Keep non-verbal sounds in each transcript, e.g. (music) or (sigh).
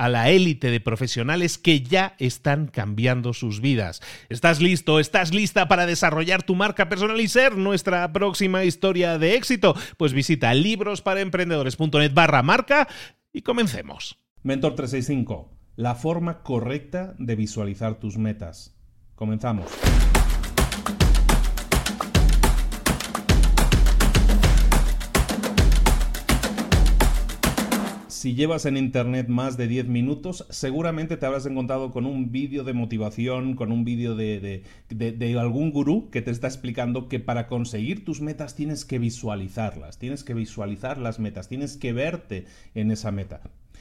a la élite de profesionales que ya están cambiando sus vidas. ¿Estás listo? ¿Estás lista para desarrollar tu marca personal y ser nuestra próxima historia de éxito? Pues visita librosparaemprendedores.net barra marca y comencemos. Mentor 365, la forma correcta de visualizar tus metas. Comenzamos. Si llevas en internet más de 10 minutos, seguramente te habrás encontrado con un vídeo de motivación, con un vídeo de, de, algún gurú que te está explicando que para conseguir tus metas tienes que visualizarlas, tienes que visualizar las metas, tienes que verte en esa meta.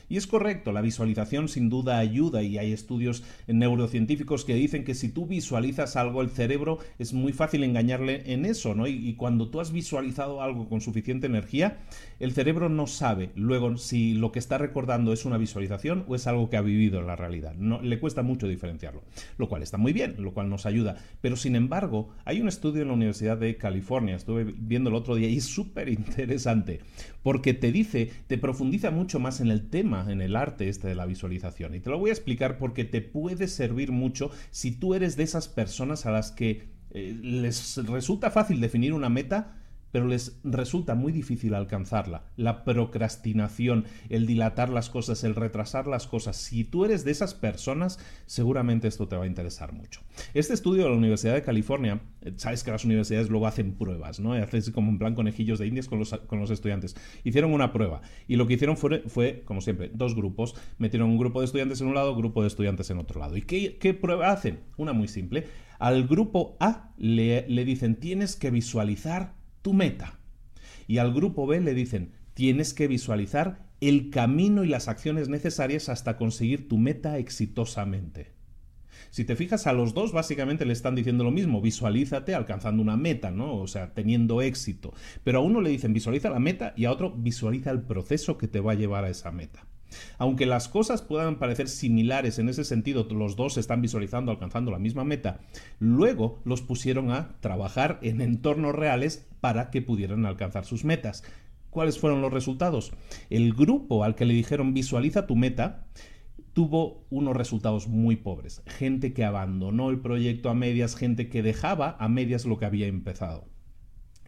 Y es correcto, la visualización sin duda ayuda y hay estudios neurocientíficos que dicen que si tú visualizas algo, el cerebro es muy fácil engañarle en eso, ¿no? Y, cuando tú has visualizado algo con suficiente energía, el cerebro no sabe luego si lo que está recordando es una visualización o es algo que ha vivido en la realidad. No, le cuesta mucho diferenciarlo, lo cual está muy bien, lo cual nos ayuda. Pero sin embargo, hay un estudio en la Universidad de California, estuve viendo el otro día y es súper interesante, porque te dice, te profundiza mucho más en el tema en el arte este de la visualización. Y te lo voy a explicar porque te puede servir mucho si tú eres de esas personas a las que eh, les resulta fácil definir una meta, pero les resulta muy difícil alcanzarla. La procrastinación, el dilatar las cosas, el retrasar las cosas. Si tú eres de esas personas, seguramente esto te va a interesar mucho. Este estudio de la Universidad de California, eh, sabes que las universidades luego hacen pruebas, ¿no? Hacen como en plan conejillos de indias con los, con los estudiantes. Hicieron una prueba y lo que hicieron fue, fue, como siempre, dos grupos. Metieron un grupo de estudiantes en un lado, grupo de estudiantes en otro lado. ¿Y qué, qué prueba hacen? Una muy simple. Al grupo A le, le dicen, tienes que visualizar tu meta. Y al grupo B le dicen, tienes que visualizar el camino y las acciones necesarias hasta conseguir tu meta exitosamente. Si te fijas, a los dos básicamente le están diciendo lo mismo, visualízate alcanzando una meta, ¿no? O sea, teniendo éxito. Pero a uno le dicen visualiza la meta y a otro visualiza el proceso que te va a llevar a esa meta. Aunque las cosas puedan parecer similares en ese sentido, los dos están visualizando alcanzando la misma meta, luego los pusieron a trabajar en entornos reales para que pudieran alcanzar sus metas. ¿Cuáles fueron los resultados? El grupo al que le dijeron visualiza tu meta tuvo unos resultados muy pobres. Gente que abandonó el proyecto a medias, gente que dejaba a medias lo que había empezado.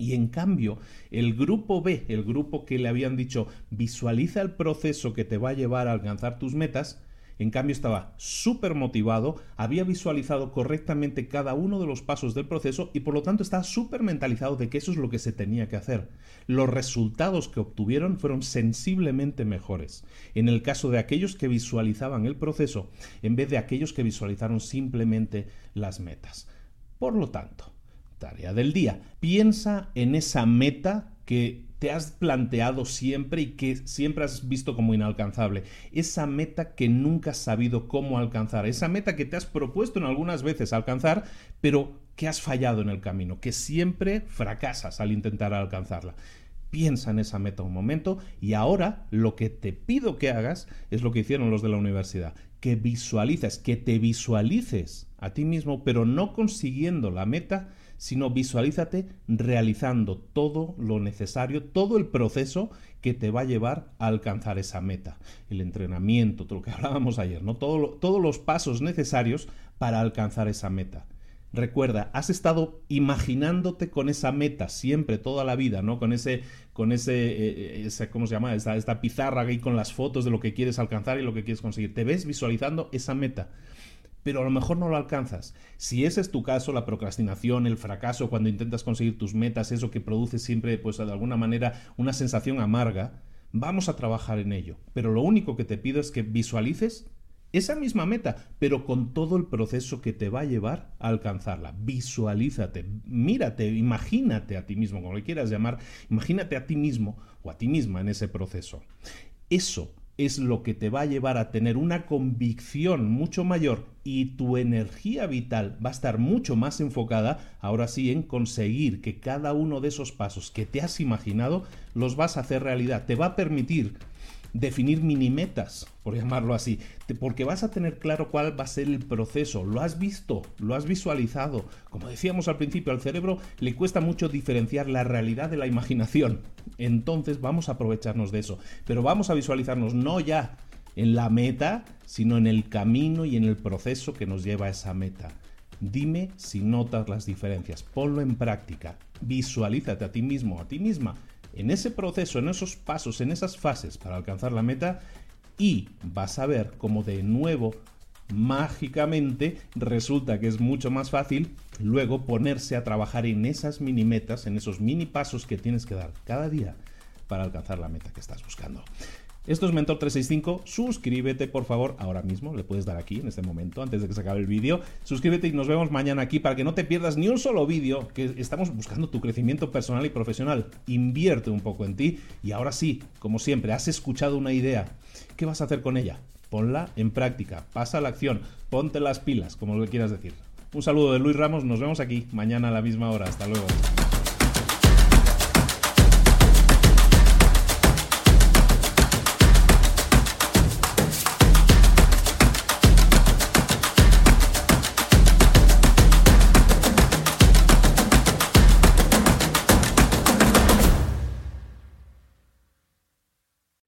Y en cambio, el grupo B, el grupo que le habían dicho visualiza el proceso que te va a llevar a alcanzar tus metas, en cambio estaba súper motivado, había visualizado correctamente cada uno de los pasos del proceso y por lo tanto estaba súper mentalizado de que eso es lo que se tenía que hacer. Los resultados que obtuvieron fueron sensiblemente mejores. En el caso de aquellos que visualizaban el proceso, en vez de aquellos que visualizaron simplemente las metas. Por lo tanto, Tarea del día. Piensa en esa meta que te has planteado siempre y que siempre has visto como inalcanzable. Esa meta que nunca has sabido cómo alcanzar. Esa meta que te has propuesto en algunas veces alcanzar, pero que has fallado en el camino, que siempre fracasas al intentar alcanzarla. Piensa en esa meta un momento y ahora lo que te pido que hagas es lo que hicieron los de la universidad, que visualices, que te visualices a ti mismo, pero no consiguiendo la meta, sino visualízate realizando todo lo necesario, todo el proceso que te va a llevar a alcanzar esa meta. El entrenamiento, todo lo que (laughs) hablábamos ayer, ¿no? todos los pasos necesarios para alcanzar esa meta. Recuerda, has estado imaginándote con esa meta siempre, toda la vida, ¿no? Con ese, con ese, eh, ese ¿cómo se llama? Esta, esta pizarra ahí con las fotos de lo que quieres alcanzar y lo que quieres conseguir. Te ves visualizando esa meta pero a lo mejor no lo alcanzas. Si ese es tu caso, la procrastinación, el fracaso cuando intentas conseguir tus metas, eso que produce siempre, pues de alguna manera, una sensación amarga, vamos a trabajar en ello. Pero lo único que te pido es que visualices esa misma meta, pero con todo el proceso que te va a llevar a alcanzarla. Visualízate, mírate, imagínate a ti mismo, como le quieras llamar, imagínate a ti mismo o a ti misma en ese proceso. Eso es lo que te va a llevar a tener una convicción mucho mayor y tu energía vital va a estar mucho más enfocada, ahora sí, en conseguir que cada uno de esos pasos que te has imaginado los vas a hacer realidad. Te va a permitir definir mini metas, por llamarlo así, porque vas a tener claro cuál va a ser el proceso. Lo has visto, lo has visualizado. Como decíamos al principio, al cerebro le cuesta mucho diferenciar la realidad de la imaginación. Entonces vamos a aprovecharnos de eso. Pero vamos a visualizarnos no ya en la meta, sino en el camino y en el proceso que nos lleva a esa meta. Dime si notas las diferencias, ponlo en práctica, visualízate a ti mismo, a ti misma en ese proceso, en esos pasos, en esas fases para alcanzar la meta y vas a ver cómo de nuevo mágicamente resulta que es mucho más fácil luego ponerse a trabajar en esas mini metas, en esos mini pasos que tienes que dar cada día para alcanzar la meta que estás buscando. Esto es Mentor 365. Suscríbete, por favor, ahora mismo. Le puedes dar aquí en este momento, antes de que se acabe el vídeo. Suscríbete y nos vemos mañana aquí para que no te pierdas ni un solo vídeo. Que estamos buscando tu crecimiento personal y profesional. Invierte un poco en ti. Y ahora sí, como siempre, has escuchado una idea. ¿Qué vas a hacer con ella? Ponla en práctica. Pasa a la acción. Ponte las pilas, como lo quieras decir. Un saludo de Luis Ramos. Nos vemos aquí mañana a la misma hora. Hasta luego.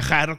viajar